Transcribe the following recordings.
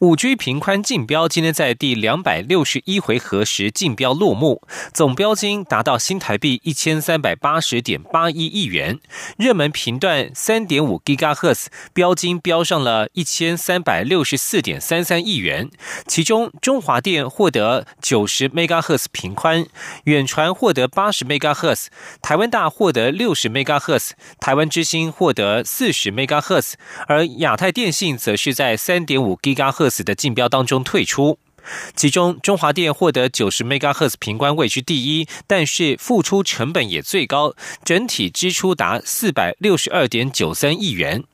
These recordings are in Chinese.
五 G 频宽竞标今天在第两百六十一回合时竞标落幕，总标金达到新台币一千三百八十点八一亿元。热门频段三点五 GHz 标金标上了一千三百六十四点三三亿元，其中中华电获得九十 MHz 频宽，远传获得八十 MHz，台湾大获得六十 MHz，台湾之星获得四十 MHz，而亚太电信则是在三点五 GHz。赫斯的竞标当中退出，其中中华电获得九十 mega 赫兹平关位居第一，但是付出成本也最高，整体支出达四百六十二点九三亿元。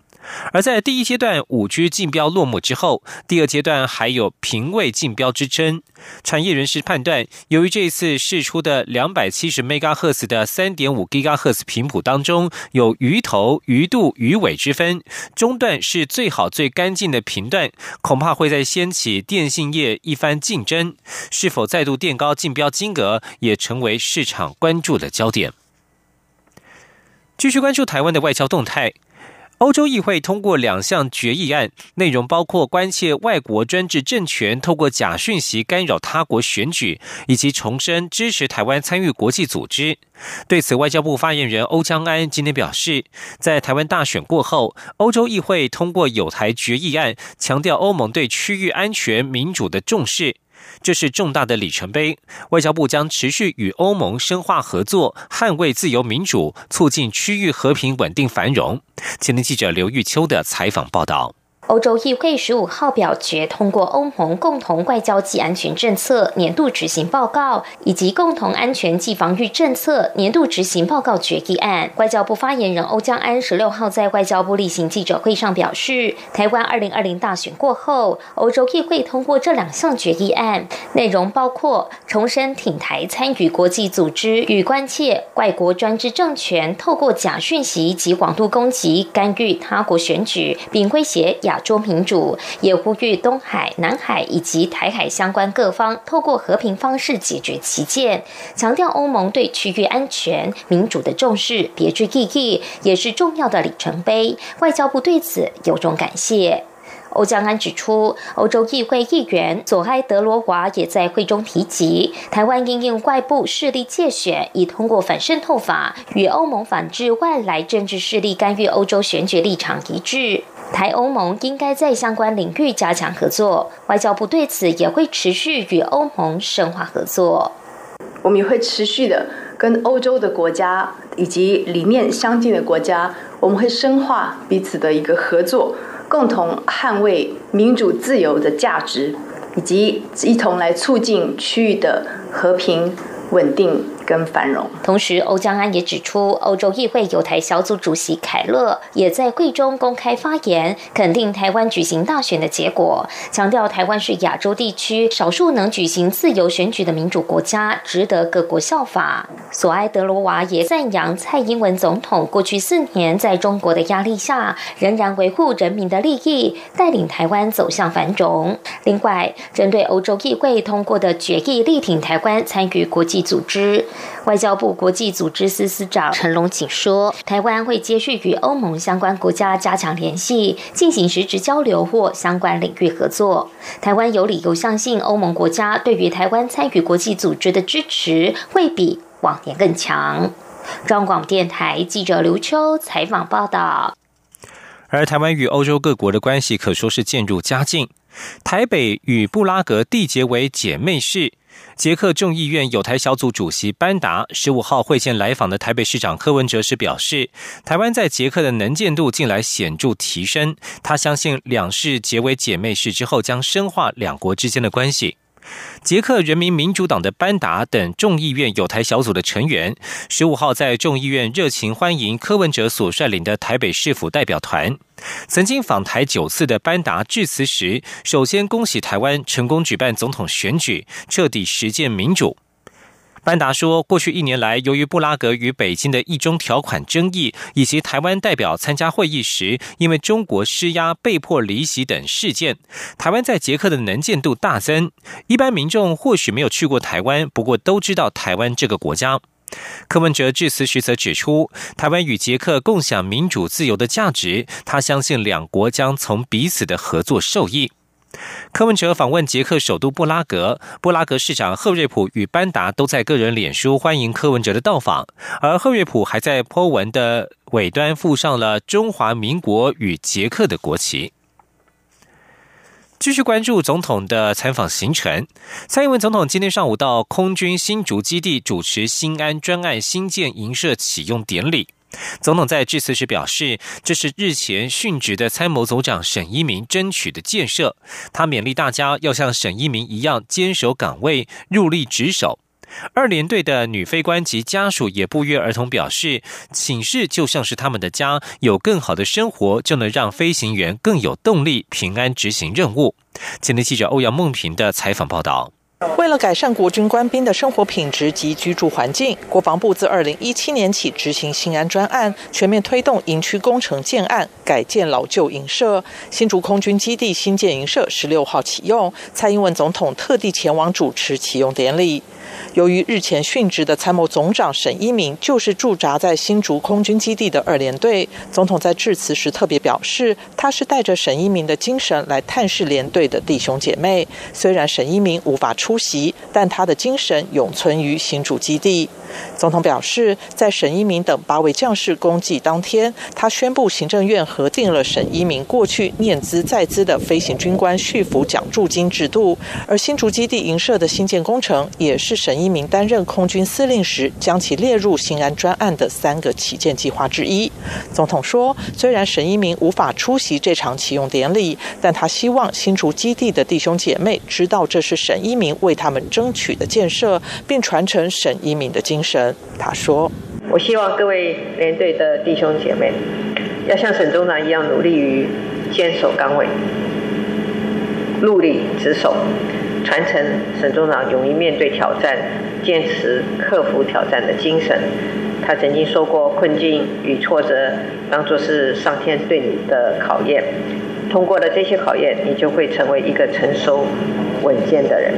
而在第一阶段五 G 竞标落幕之后，第二阶段还有平位竞标之争。产业人士判断，由于这次试出的两百七十 MHz 的三点五 GHz 频谱当中有鱼头、鱼肚、鱼尾之分，中段是最好最干净的频段，恐怕会在掀起电信业一番竞争。是否再度垫高竞标金额，也成为市场关注的焦点。继续关注台湾的外交动态。欧洲议会通过两项决议案，内容包括关切外国专制政权透过假讯息干扰他国选举，以及重申支持台湾参与国际组织。对此，外交部发言人欧江安今天表示，在台湾大选过后，欧洲议会通过有台决议案，强调欧盟对区域安全民主的重视。这是重大的里程碑。外交部将持续与欧盟深化合作，捍卫自由民主，促进区域和平稳定繁荣。前天记者刘玉秋的采访报道。欧洲议会十五号表决通过欧盟共同外交及安全政策年度执行报告以及共同安全及防御政策年度执行报告决议案。外交部发言人欧江安十六号在外交部例行记者会上表示，台湾二零二零大选过后，欧洲议会通过这两项决议案，内容包括重申挺台参与国际组织与关切外国专制政权透过假讯息及广度攻击干预他国选举，并威胁亚。中民主也呼吁东海、南海以及台海相关各方透过和平方式解决旗舰，强调欧盟对区域安全、民主的重视，别具意义，也是重要的里程碑。外交部对此由衷感谢。欧江安指出，欧洲议会议员索埃德罗娃也在会中提及，台湾因应外部势力借选，已通过反渗透法，与欧盟反制外来政治势力干预欧洲选举立场一致。台欧盟应该在相关领域加强合作，外交部对此也会持续与欧盟深化合作。我们也会持续的跟欧洲的国家以及理念相近的国家，我们会深化彼此的一个合作，共同捍卫民主自由的价值，以及一同来促进区域的和平稳定。跟繁荣。同时，欧江安也指出，欧洲议会有台小组主席凯勒也在会中公开发言，肯定台湾举行大选的结果，强调台湾是亚洲地区少数能举行自由选举的民主国家，值得各国效法。索埃德罗娃也赞扬蔡英文总统过去四年在中国的压力下，仍然维护人民的利益，带领台湾走向繁荣。另外，针对欧洲议会通过的决议，力挺台湾参与国际组织。外交部国际组织司司长陈龙锦说：“台湾会继续与欧盟相关国家加强联系，进行实质交流或相关领域合作。台湾有理由相信，欧盟国家对于台湾参与国际组织的支持会比往年更强。”中广电台记者刘秋采访报道。而台湾与欧洲各国的关系可说是渐入佳境，台北与布拉格缔结为姐妹市。捷克众议院有台小组主席班达十五号会见来访的台北市长柯文哲时表示，台湾在捷克的能见度近来显著提升，他相信两市结为姐妹市之后将深化两国之间的关系。捷克人民民主党的班达等众议院有台小组的成员，十五号在众议院热情欢迎柯文哲所率领的台北市府代表团。曾经访台九次的班达致辞时，首先恭喜台湾成功举办总统选举，彻底实践民主。班达说，过去一年来，由于布拉格与北京的一中条款争议，以及台湾代表参加会议时因为中国施压被迫离席等事件，台湾在捷克的能见度大增。一般民众或许没有去过台湾，不过都知道台湾这个国家。柯文哲致辞时则指出，台湾与捷克共享民主自由的价值，他相信两国将从彼此的合作受益。柯文哲访问捷克首都布拉格，布拉格市长赫瑞普与班达都在个人脸书欢迎柯文哲的到访，而赫瑞普还在波文的尾端附上了中华民国与捷克的国旗。继续关注总统的参访行程，蔡英文总统今天上午到空军新竹基地主持新安专案新建营舍启用典礼。总统在致辞时表示，这是日前殉职的参谋总长沈一鸣争取的建设。他勉励大家要像沈一鸣一样坚守岗位，入力职守。二连队的女飞官及家属也不约而同表示，寝室就像是他们的家，有更好的生活，就能让飞行员更有动力，平安执行任务。今天记者欧阳梦平的采访报道。为了改善国军官兵的生活品质及居住环境，国防部自二零一七年起执行新安专案，全面推动营区工程建案，改建老旧营舍。新竹空军基地新建营舍十六号启用，蔡英文总统特地前往主持启用典礼。由于日前殉职的参谋总长沈一鸣就是驻扎在新竹空军基地的二连队，总统在致辞时特别表示，他是带着沈一鸣的精神来探视连队的弟兄姐妹。虽然沈一鸣无法出席，但他的精神永存于新竹基地。总统表示，在沈一鸣等八位将士公祭当天，他宣布行政院核定了沈一鸣过去念资在资的飞行军官续服奖助金制度，而新竹基地营舍的新建工程也是沈一鸣担任空军司令时将其列入新安专案的三个旗舰计划之一。总统说，虽然沈一鸣无法出席这场启用典礼，但他希望新竹基地的弟兄姐妹知道这是沈一鸣为他们争取的建设，并传承沈一鸣的精。精神，他说：“我希望各位连队的弟兄姐妹，要像沈中长一样，努力于坚守岗位，努力职守，传承沈中长勇于面对挑战、坚持克服挑战的精神。他曾经说过，困境与挫折当作是上天对你的考验，通过了这些考验，你就会成为一个成熟稳健的人。”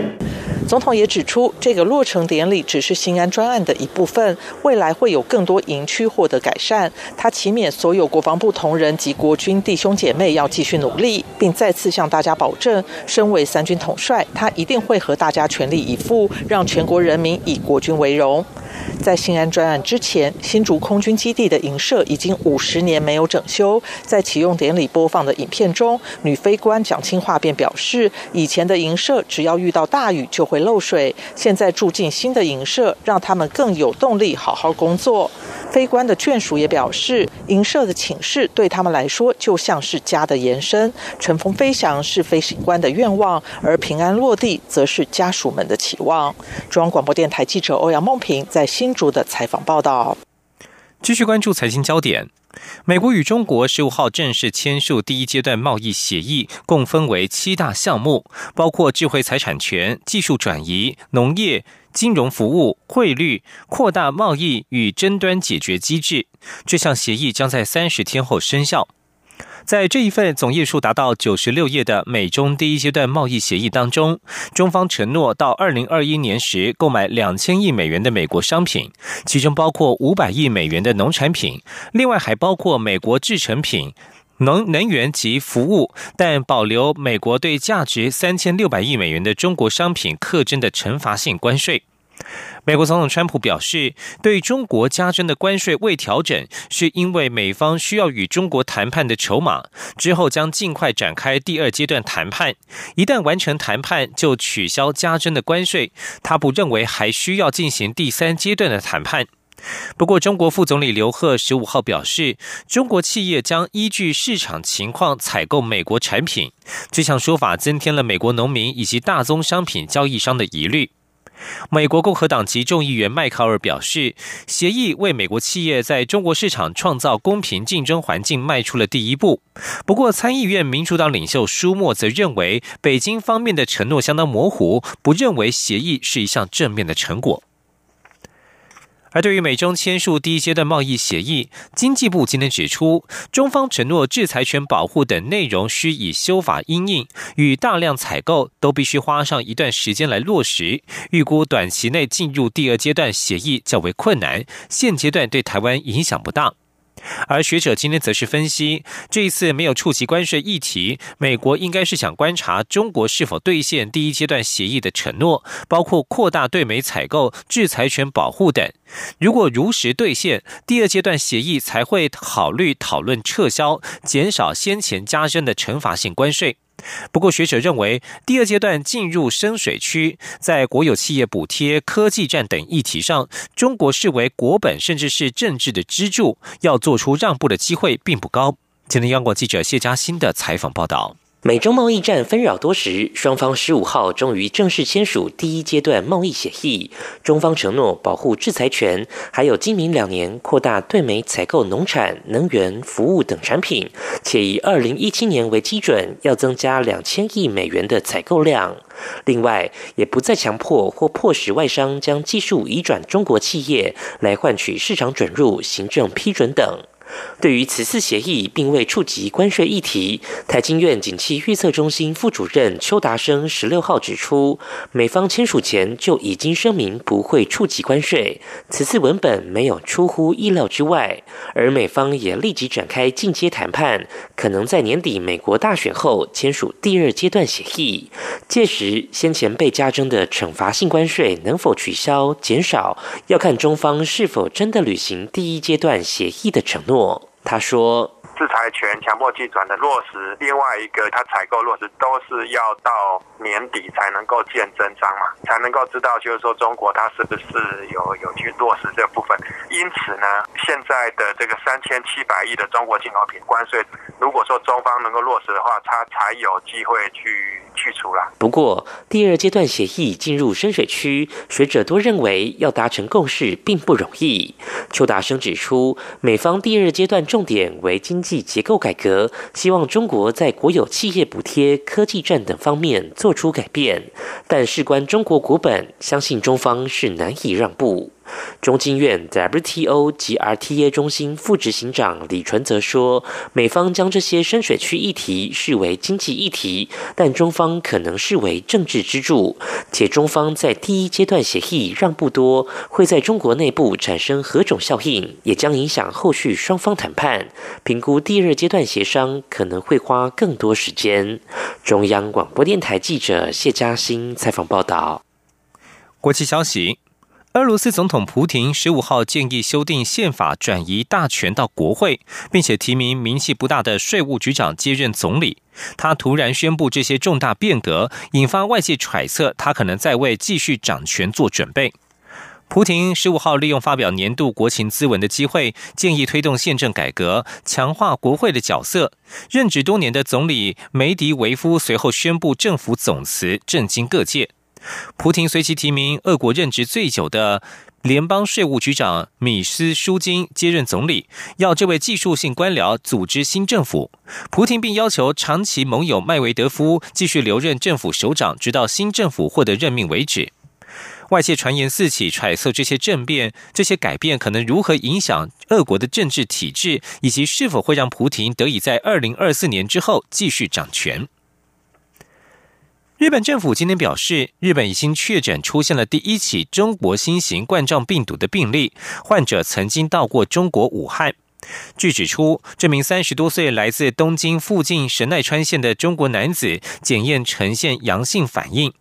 总统也指出，这个落成典礼只是新安专案的一部分，未来会有更多营区获得改善。他祈勉所有国防部同仁及国军弟兄姐妹要继续努力，并再次向大家保证，身为三军统帅，他一定会和大家全力以赴，让全国人民以国军为荣。在新安专案之前，新竹空军基地的营舍已经五十年没有整修。在启用典礼播放的影片中，女飞官蒋清华便表示，以前的营舍只要遇到大雨就会漏水，现在住进新的营舍，让他们更有动力好好工作。飞官的眷属也表示，营舍的寝室对他们来说就像是家的延伸。乘风飞翔是飞行官的愿望，而平安落地则是家属们的期望。中央广播电台记者欧阳梦平在新竹的采访报道。继续关注财经焦点。美国与中国十五号正式签署第一阶段贸易协议，共分为七大项目，包括智慧财产权、技术转移、农业、金融服务、汇率、扩大贸易与争端解决机制。这项协议将在三十天后生效。在这一份总页数达到九十六页的美中第一阶段贸易协议当中，中方承诺到二零二一年时购买两千亿美元的美国商品，其中包括五百亿美元的农产品，另外还包括美国制成品、能能源及服务，但保留美国对价值三千六百亿美元的中国商品课征的惩罚性关税。美国总统川普表示，对中国加征的关税未调整，是因为美方需要与中国谈判的筹码。之后将尽快展开第二阶段谈判，一旦完成谈判，就取消加征的关税。他不认为还需要进行第三阶段的谈判。不过，中国副总理刘鹤十五号表示，中国企业将依据市场情况采购美国产品。这项说法增添了美国农民以及大宗商品交易商的疑虑。美国共和党籍众议员迈考尔表示，协议为美国企业在中国市场创造公平竞争环境迈出了第一步。不过，参议院民主党领袖舒默则认为，北京方面的承诺相当模糊，不认为协议是一项正面的成果。而对于美中签署第一阶段贸易协议，经济部今天指出，中方承诺制裁权保护等内容需以修法应应，与大量采购都必须花上一段时间来落实。预估短期内进入第二阶段协议较为困难，现阶段对台湾影响不大。而学者今天则是分析，这一次没有触及关税议题，美国应该是想观察中国是否兑现第一阶段协议的承诺，包括扩大对美采购、制裁权保护等。如果如实兑现，第二阶段协议才会考虑讨论撤销、减少先前加征的惩罚性关税。不过，学者认为，第二阶段进入深水区，在国有企业补贴、科技战等议题上，中国视为国本甚至是政治的支柱，要做出让步的机会并不高。今天，央广记者谢佳欣的采访报道。美中贸易战纷扰多时，双方十五号终于正式签署第一阶段贸易协议。中方承诺保护制裁权，还有今明两年扩大对美采购农产、能源、服务等产品，且以二零一七年为基准，要增加两千亿美元的采购量。另外，也不再强迫或迫使外商将技术移转中国企业，来换取市场准入、行政批准等。对于此次协议并未触及关税议题，台经院景气预测中心副主任邱达生十六号指出，美方签署前就已经声明不会触及关税，此次文本没有出乎意料之外，而美方也立即展开进阶谈判，可能在年底美国大选后签署第二阶段协议，届时先前被加征的惩罚性关税能否取消减少，要看中方是否真的履行第一阶段协议的承诺。他说：“制裁权强迫计转的落实，另外一个他采购落实，都是要到年底才能够见真章嘛，才能够知道，就是说中国它是不是有有去落实这部分。因此呢，现在的这个三千七百亿的中国进口品关税，如果说中方能够落实的话，它才有机会去。”去除了。不过，第二阶段协议进入深水区，学者多认为要达成共识并不容易。邱大生指出，美方第二阶段重点为经济结构改革，希望中国在国有企业补贴、科技战等方面做出改变，但事关中国国本，相信中方是难以让步。中经院 WTO 及 RTA 中心副执行长李纯则说：“美方将这些深水区议题视为经济议题，但中方可能视为政治支柱。且中方在第一阶段协议让步多，会在中国内部产生何种效应，也将影响后续双方谈判。评估第二阶段协商可能会花更多时间。”中央广播电台记者谢嘉欣采访报道。国际消息。俄罗斯总统普廷十五号建议修订宪法，转移大权到国会，并且提名名气不大的税务局长接任总理。他突然宣布这些重大变革，引发外界揣测他可能在为继续掌权做准备。普廷十五号利用发表年度国情咨文的机会，建议推动宪政改革，强化国会的角色。任职多年的总理梅迪维夫随后宣布政府总辞，震惊各界。普廷随即提名俄国任职最久的联邦税务局长米斯舒金接任总理，要这位技术性官僚组织新政府。普廷并要求长期盟友麦维德夫继续留任政府首长，直到新政府获得任命为止。外界传言四起，揣测这些政变、这些改变可能如何影响俄国的政治体制，以及是否会让普廷得以在二零二四年之后继续掌权。日本政府今天表示，日本已经确诊出现了第一起中国新型冠状病毒的病例，患者曾经到过中国武汉。据指出，这名三十多岁来自东京附近神奈川县的中国男子检验呈现阳性反应。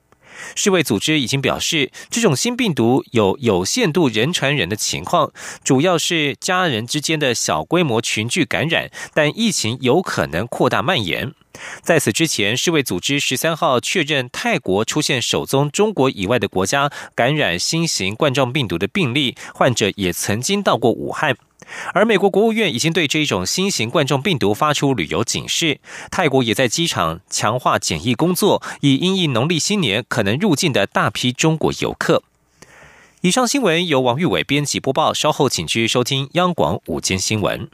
世卫组织已经表示，这种新病毒有有限度人传人的情况，主要是家人之间的小规模群聚感染，但疫情有可能扩大蔓延。在此之前，世卫组织十三号确认泰国出现首宗中国以外的国家感染新型冠状病毒的病例，患者也曾经到过武汉。而美国国务院已经对这种新型冠状病毒发出旅游警示，泰国也在机场强化检疫工作，以应应农历新年可能入境的大批中国游客。以上新闻由王玉伟编辑播报，稍后请继续收听央广午间新闻。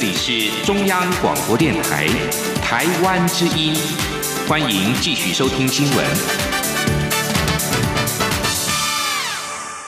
这里是中央广播电台台湾之音，欢迎继续收听新闻。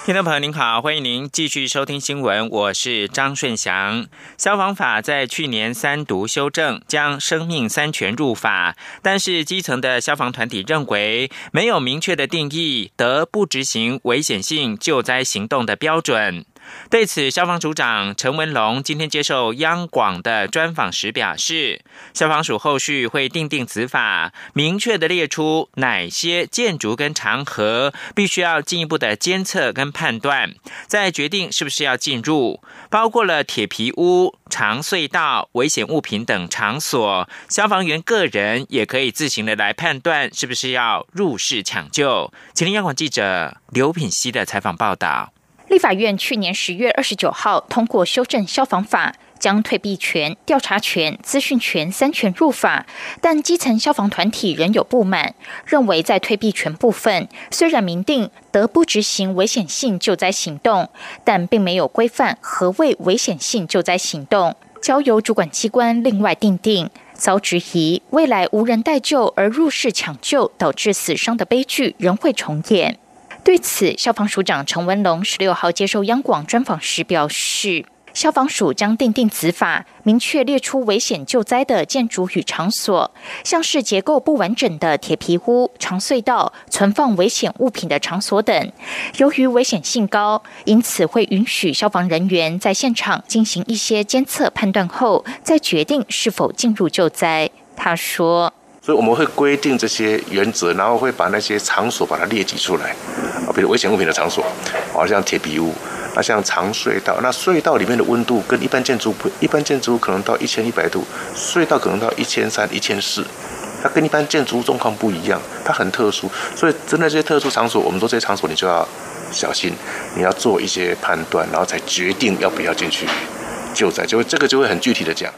听众朋友您好，欢迎您继续收听新闻，我是张顺祥。消防法在去年三读修正，将生命三权入法，但是基层的消防团体认为没有明确的定义，得不执行危险性救灾行动的标准。对此，消防署长陈文龙今天接受央广的专访时表示，消防署后续会定定此法，明确的列出哪些建筑跟场合必须要进一步的监测跟判断，再决定是不是要进入，包括了铁皮屋、长隧道、危险物品等场所，消防员个人也可以自行的来判断是不是要入室抢救。请听央广记者刘品熙的采访报道。立法院去年十月二十九号通过修正消防法，将退避权、调查权、资讯权三权入法，但基层消防团体仍有不满，认为在退避权部分虽然明定得不执行危险性救灾行动，但并没有规范何谓危险性救灾行动，交由主管机关另外定定，遭质疑未来无人待救而入室抢救导致死伤的悲剧仍会重演。对此，消防署长陈文龙十六号接受央广专访时表示，消防署将订定此法，明确列出危险救灾的建筑与场所，像是结构不完整的铁皮屋、长隧道、存放危险物品的场所等。由于危险性高，因此会允许消防人员在现场进行一些监测判断后，再决定是否进入救灾。他说。所以我们会规定这些原则，然后会把那些场所把它列举出来，啊，比如危险物品的场所，啊，像铁皮屋，那像长隧道，那隧道里面的温度跟一般建筑不，一般建筑物可能到一千一百度，隧道可能到一千三、一千四，它跟一般建筑物状况不一样，它很特殊，所以针对这些特殊场所，我们说这些场所你就要小心，你要做一些判断，然后才决定要不要进去救灾，就会这个就会很具体的讲。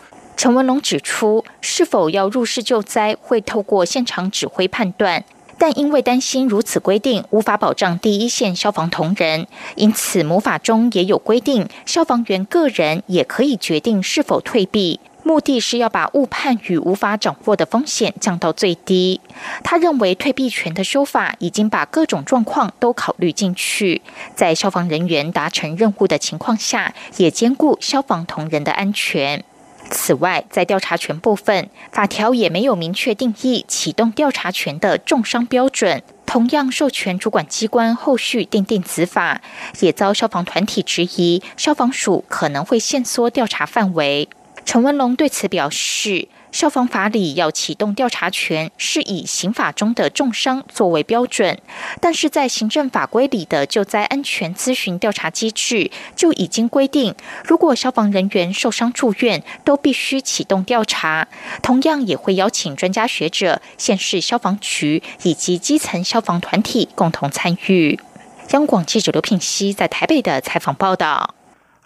陈文龙指出，是否要入室救灾会透过现场指挥判断，但因为担心如此规定无法保障第一线消防同仁，因此魔法中也有规定，消防员个人也可以决定是否退避，目的是要把误判与无法掌握的风险降到最低。他认为退避权的修法已经把各种状况都考虑进去，在消防人员达成任务的情况下，也兼顾消防同仁的安全。此外，在调查权部分，法条也没有明确定义启动调查权的重伤标准，同样授权主管机关后续定定子法，也遭消防团体质疑，消防署可能会限缩调查范围。陈文龙对此表示。消防法里要启动调查权，是以刑法中的重伤作为标准，但是在行政法规里的救灾安全咨询调查机制就已经规定，如果消防人员受伤住院，都必须启动调查。同样也会邀请专家学者、县市消防局以及基层消防团体共同参与。央广记者刘品熙在台北的采访报道。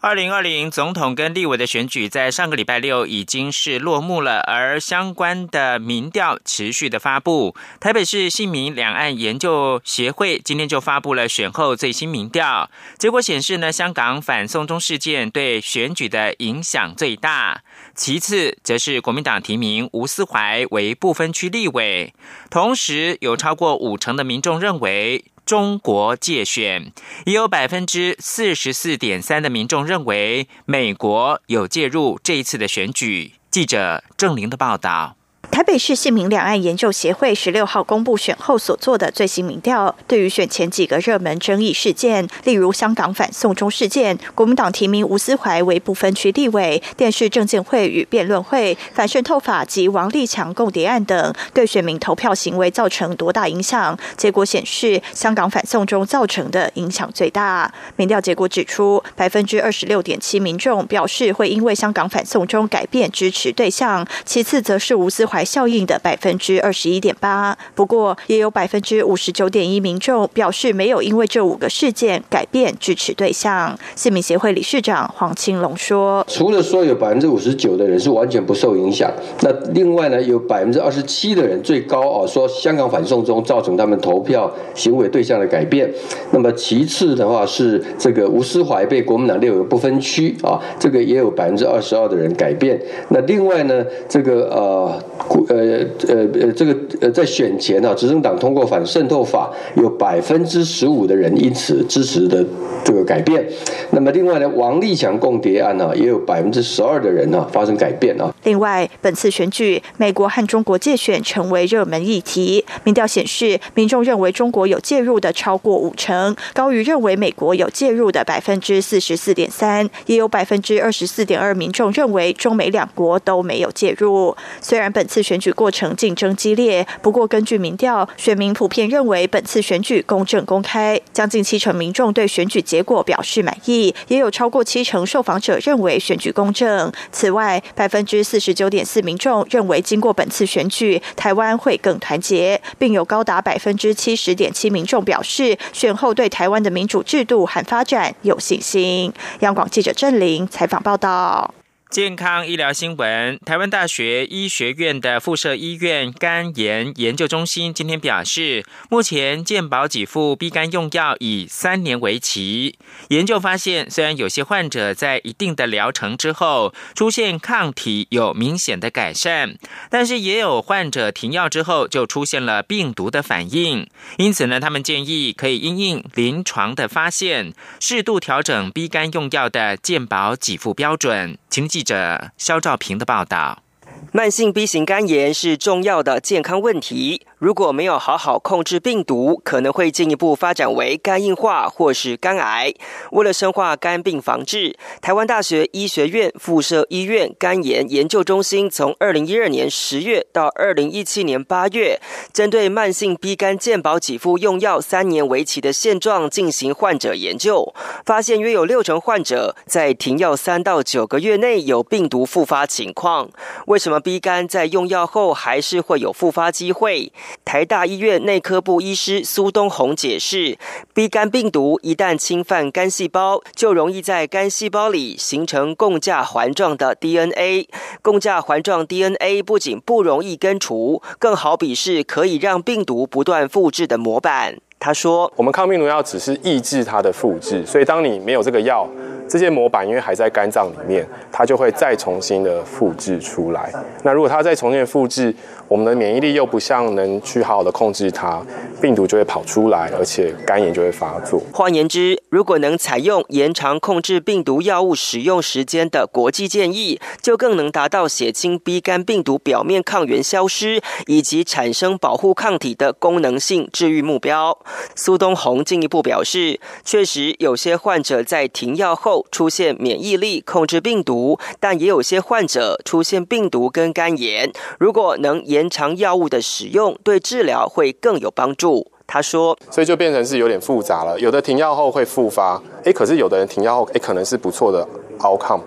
二零二零总统跟立委的选举在上个礼拜六已经是落幕了，而相关的民调持续的发布。台北市姓民两岸研究协会今天就发布了选后最新民调结果，显示呢，香港反送中事件对选举的影响最大，其次则是国民党提名吴思怀为不分区立委，同时有超过五成的民众认为。中国界选，也有百分之四十四点三的民众认为美国有介入这一次的选举。记者郑玲的报道。台北市姓名两岸研究协会十六号公布选后所做的最新民调，对于选前几个热门争议事件，例如香港反送中事件、国民党提名吴思怀为不分区立委、电视政见会与辩论会、反渗透法及王立强共谍案等，对选民投票行为造成多大影响？结果显示，香港反送中造成的影响最大。民调结果指出，百分之二十六点七民众表示会因为香港反送中改变支持对象，其次则是吴思怀。效应的百分之二十一点八。不过，也有百分之五十九点一民众表示没有因为这五个事件改变支持对象。市民协会理事长黄青龙说：“除了说有百分之五十九的人是完全不受影响，那另外呢，有百分之二十七的人最高啊，说香港反送中造成他们投票行为对象的改变。那么其次的话是这个吴思怀被国民党列为不分区啊，这个也有百分之二十二的人改变。那另外呢，这个呃呃呃呃这个呃在选前啊，执政党通过反渗透法，有百分之十五的人因此支持的这个改变。那么另外呢，王立强共谍案呢，也有百分之十二的人呢发生改变啊。另外，本次选举，美国和中国界选成为热门议题。民调显示，民众认为中国有介入的超过五成，高于认为美国有介入的百分之四十四点三，也有百分之二十四点二民众认为中美两国都没有介入。虽然本次选举过程竞争激烈，不过根据民调，选民普遍认为本次选举公正公开，将近七成民众对选举结果表示满意，也有超过七成受访者认为选举公正。此外，百分之四十九点四民众认为经过本次选举，台湾会更团结，并有高达百分之七十点七民众表示选后对台湾的民主制度和发展有信心。央广记者郑玲采访报道。健康医疗新闻：台湾大学医学院的附设医院肝炎研究中心今天表示，目前健保给付 B 肝用药以三年为期。研究发现，虽然有些患者在一定的疗程之后出现抗体有明显的改善，但是也有患者停药之后就出现了病毒的反应。因此呢，他们建议可以因应临床的发现，适度调整 B 肝用药的健保给付标准。请。记者肖兆平的报道。慢性 B 型肝炎是重要的健康问题。如果没有好好控制病毒，可能会进一步发展为肝硬化或是肝癌。为了深化肝病防治，台湾大学医学院附设医院肝炎研究中心从二零一二年十月到二零一七年八月，针对慢性 B 肝健保给付用药三年为期的现状进行患者研究，发现约有六成患者在停药三到九个月内有病毒复发情况。为什么 B 肝在用药后还是会有复发机会？台大医院内科部医师苏东红解释：B 肝病毒一旦侵犯肝细胞，就容易在肝细胞里形成共价环状的 DNA。共价环状 DNA 不仅不容易根除，更好比是可以让病毒不断复制的模板。他说：“我们抗病毒药只是抑制它的复制，所以当你没有这个药。”这些模板因为还在肝脏里面，它就会再重新的复制出来。那如果它再重新复制，我们的免疫力又不像能去好好的控制它，病毒就会跑出来，而且肝炎就会发作。换言之，如果能采用延长控制病毒药物使用时间的国际建议，就更能达到血清 B 肝病毒表面抗原消失以及产生保护抗体的功能性治愈目标。苏东红进一步表示，确实有些患者在停药后。出现免疫力控制病毒，但也有些患者出现病毒跟肝炎。如果能延长药物的使用，对治疗会更有帮助。他说：“所以就变成是有点复杂了。有的停药后会复发，哎，可是有的人停药后，哎，可能是不错的 outcome。”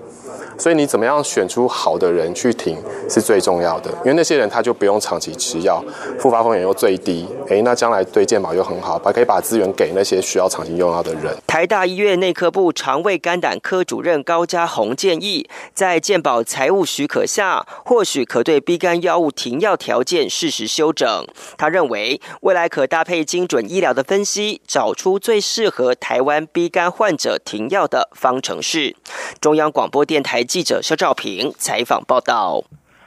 所以你怎么样选出好的人去停是最重要的，因为那些人他就不用长期吃药，复发风险又最低。哎，那将来对健保又很好，把可以把资源给那些需要长期用药的人。台大医院内科部肠胃肝胆科主任高家宏建议，在健保财务许可下，或许可对 B 肝药物停药条件适时修整。他认为，未来可搭配精准医疗的分析，找出最适合台湾 B 肝患者停药的方程式。中央广播电台。记者肖照平采访报道。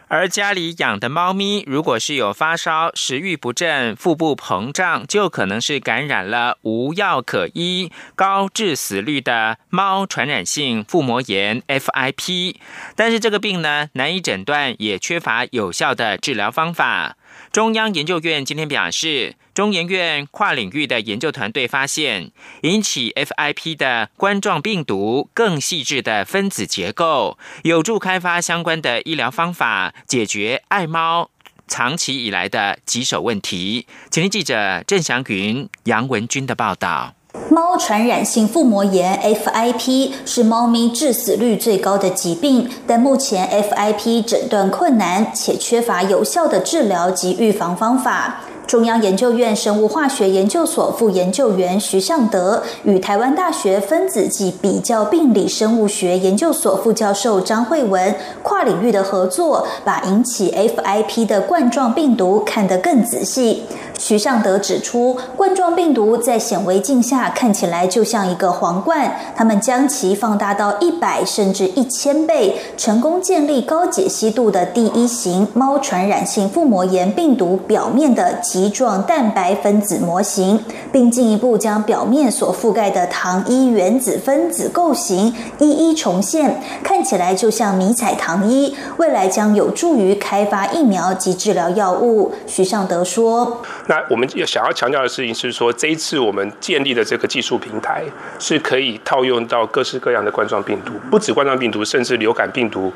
而家里养的猫咪，如果是有发烧、食欲不振、腹部膨胀，就可能是感染了无药可医、高致死率的猫传染性腹膜炎 （FIP）。但是这个病呢，难以诊断，也缺乏有效的治疗方法。中央研究院今天表示，中研院跨领域的研究团队发现，引起 FIP 的冠状病毒更细致的分子结构，有助开发相关的医疗方法，解决爱猫长期以来的棘手问题。请听记者郑祥云、杨文军的报道。猫传染性腹膜炎 （FIP） 是猫咪致死率最高的疾病，但目前 FIP 诊断困难，且缺乏有效的治疗及预防方法。中央研究院生物化学研究所副研究员徐尚德与台湾大学分子及比较病理生物学研究所副教授张慧文跨领域的合作，把引起 FIP 的冠状病毒看得更仔细。徐尚德指出，冠状病毒在显微镜下看起来就像一个皇冠，他们将其放大到一百甚至一千倍，成功建立高解析度的第一型猫传染性腹膜炎病毒表面的棘状蛋白分子模型，并进一步将表面所覆盖的糖衣原子分子构型一一重现，看起来就像迷彩糖衣。未来将有助于开发疫苗及治疗药物。徐尚德说。那我们要想要强调的事情是说，这一次我们建立的这个技术平台是可以套用到各式各样的冠状病毒，不止冠状病毒，甚至流感病毒、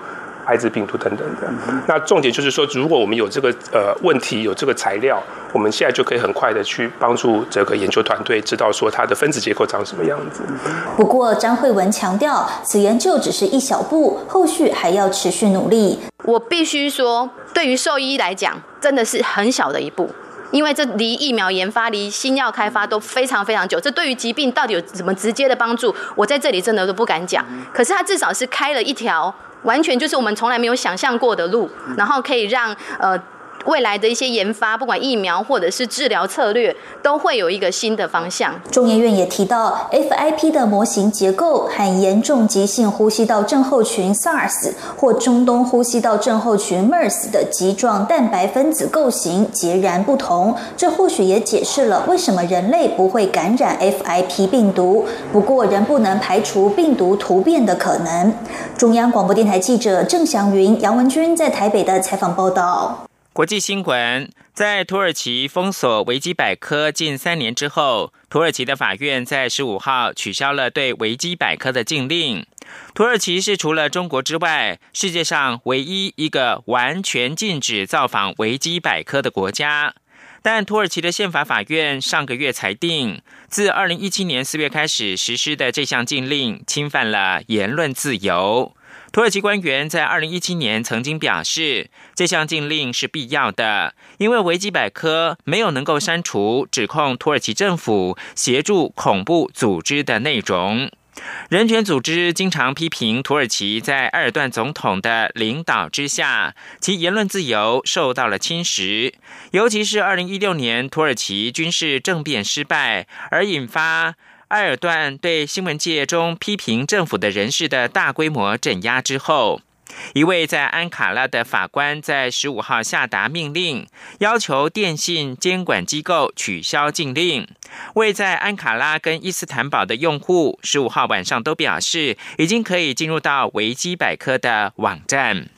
艾滋病毒等等的。那重点就是说，如果我们有这个呃问题，有这个材料，我们现在就可以很快的去帮助这个研究团队知道说它的分子结构长什么样子。不过张慧文强调，此研究只是一小步，后续还要持续努力。我必须说，对于兽医来讲，真的是很小的一步。因为这离疫苗研发、离新药开发都非常非常久，这对于疾病到底有什么直接的帮助，我在这里真的都不敢讲。可是它至少是开了一条完全就是我们从来没有想象过的路，然后可以让呃。未来的一些研发，不管疫苗或者是治疗策略，都会有一个新的方向。中研院也提到，FIP 的模型结构和严重急性呼吸道症候群 SARS 或中东呼吸道症候群 MERS 的棘状蛋白分子构型截然不同。这或许也解释了为什么人类不会感染 FIP 病毒。不过，仍不能排除病毒突变的可能。中央广播电台记者郑祥云、杨文君在台北的采访报道。国际新闻：在土耳其封锁维基百科近三年之后，土耳其的法院在十五号取消了对维基百科的禁令。土耳其是除了中国之外，世界上唯一一个完全禁止造访维基百科的国家。但土耳其的宪法法院上个月裁定，自二零一七年四月开始实施的这项禁令侵犯了言论自由。土耳其官员在二零一七年曾经表示，这项禁令是必要的，因为维基百科没有能够删除指控土耳其政府协助恐怖组织的内容。人权组织经常批评土耳其在埃尔段总统的领导之下，其言论自由受到了侵蚀，尤其是二零一六年土耳其军事政变失败而引发。埃尔段对新闻界中批评政府的人士的大规模镇压之后，一位在安卡拉的法官在十五号下达命令，要求电信监管机构取消禁令。位在安卡拉跟伊斯坦堡的用户，十五号晚上都表示，已经可以进入到维基百科的网站。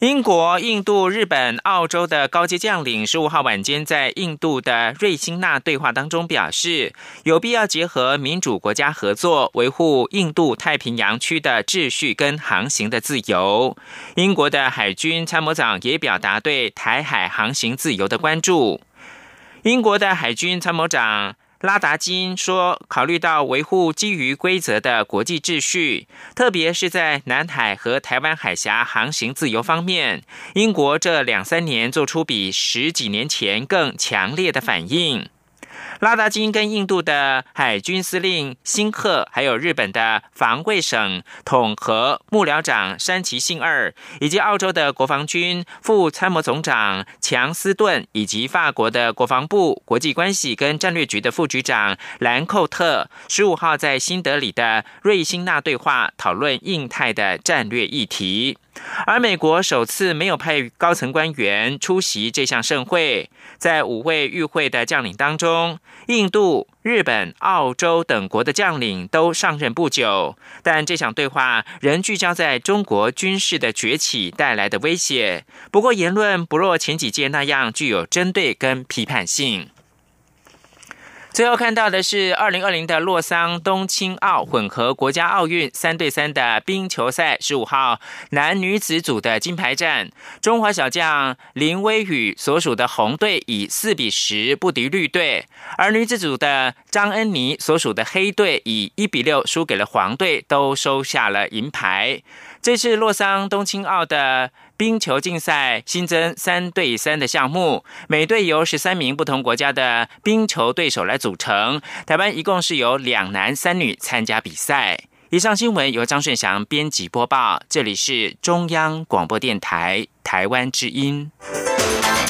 英国、印度、日本、澳洲的高级将领十五号晚间在印度的瑞辛纳对话当中表示，有必要结合民主国家合作，维护印度太平洋区的秩序跟航行的自由。英国的海军参谋长也表达对台海航行自由的关注。英国的海军参谋长。拉达金说：“考虑到维护基于规则的国际秩序，特别是在南海和台湾海峡航行自由方面，英国这两三年做出比十几年前更强烈的反应。”拉达金跟印度的海军司令辛赫，还有日本的防卫省统合幕僚长山崎信二，以及澳洲的国防军副参谋总长强斯顿，以及法国的国防部国际关系跟战略局的副局长兰寇特，十五号在新德里的瑞辛纳对话，讨论印太的战略议题。而美国首次没有派高层官员出席这项盛会，在五位与会的将领当中，印度、日本、澳洲等国的将领都上任不久，但这场对话仍聚焦在中国军事的崛起带来的威胁。不过，言论不若前几届那样具有针对跟批判性。最后看到的是二零二零的洛桑冬青奥混合国家奥运三对三的冰球赛，十五号男女子组的金牌战，中华小将林威宇所属的红队以四比十不敌绿队，而女子组的张恩妮所属的黑队以一比六输给了黄队，都收下了银牌。这次洛桑冬青奥的。冰球竞赛新增三对三的项目，每队由十三名不同国家的冰球对手来组成。台湾一共是由两男三女参加比赛。以上新闻由张顺祥编辑播报，这里是中央广播电台台湾之音。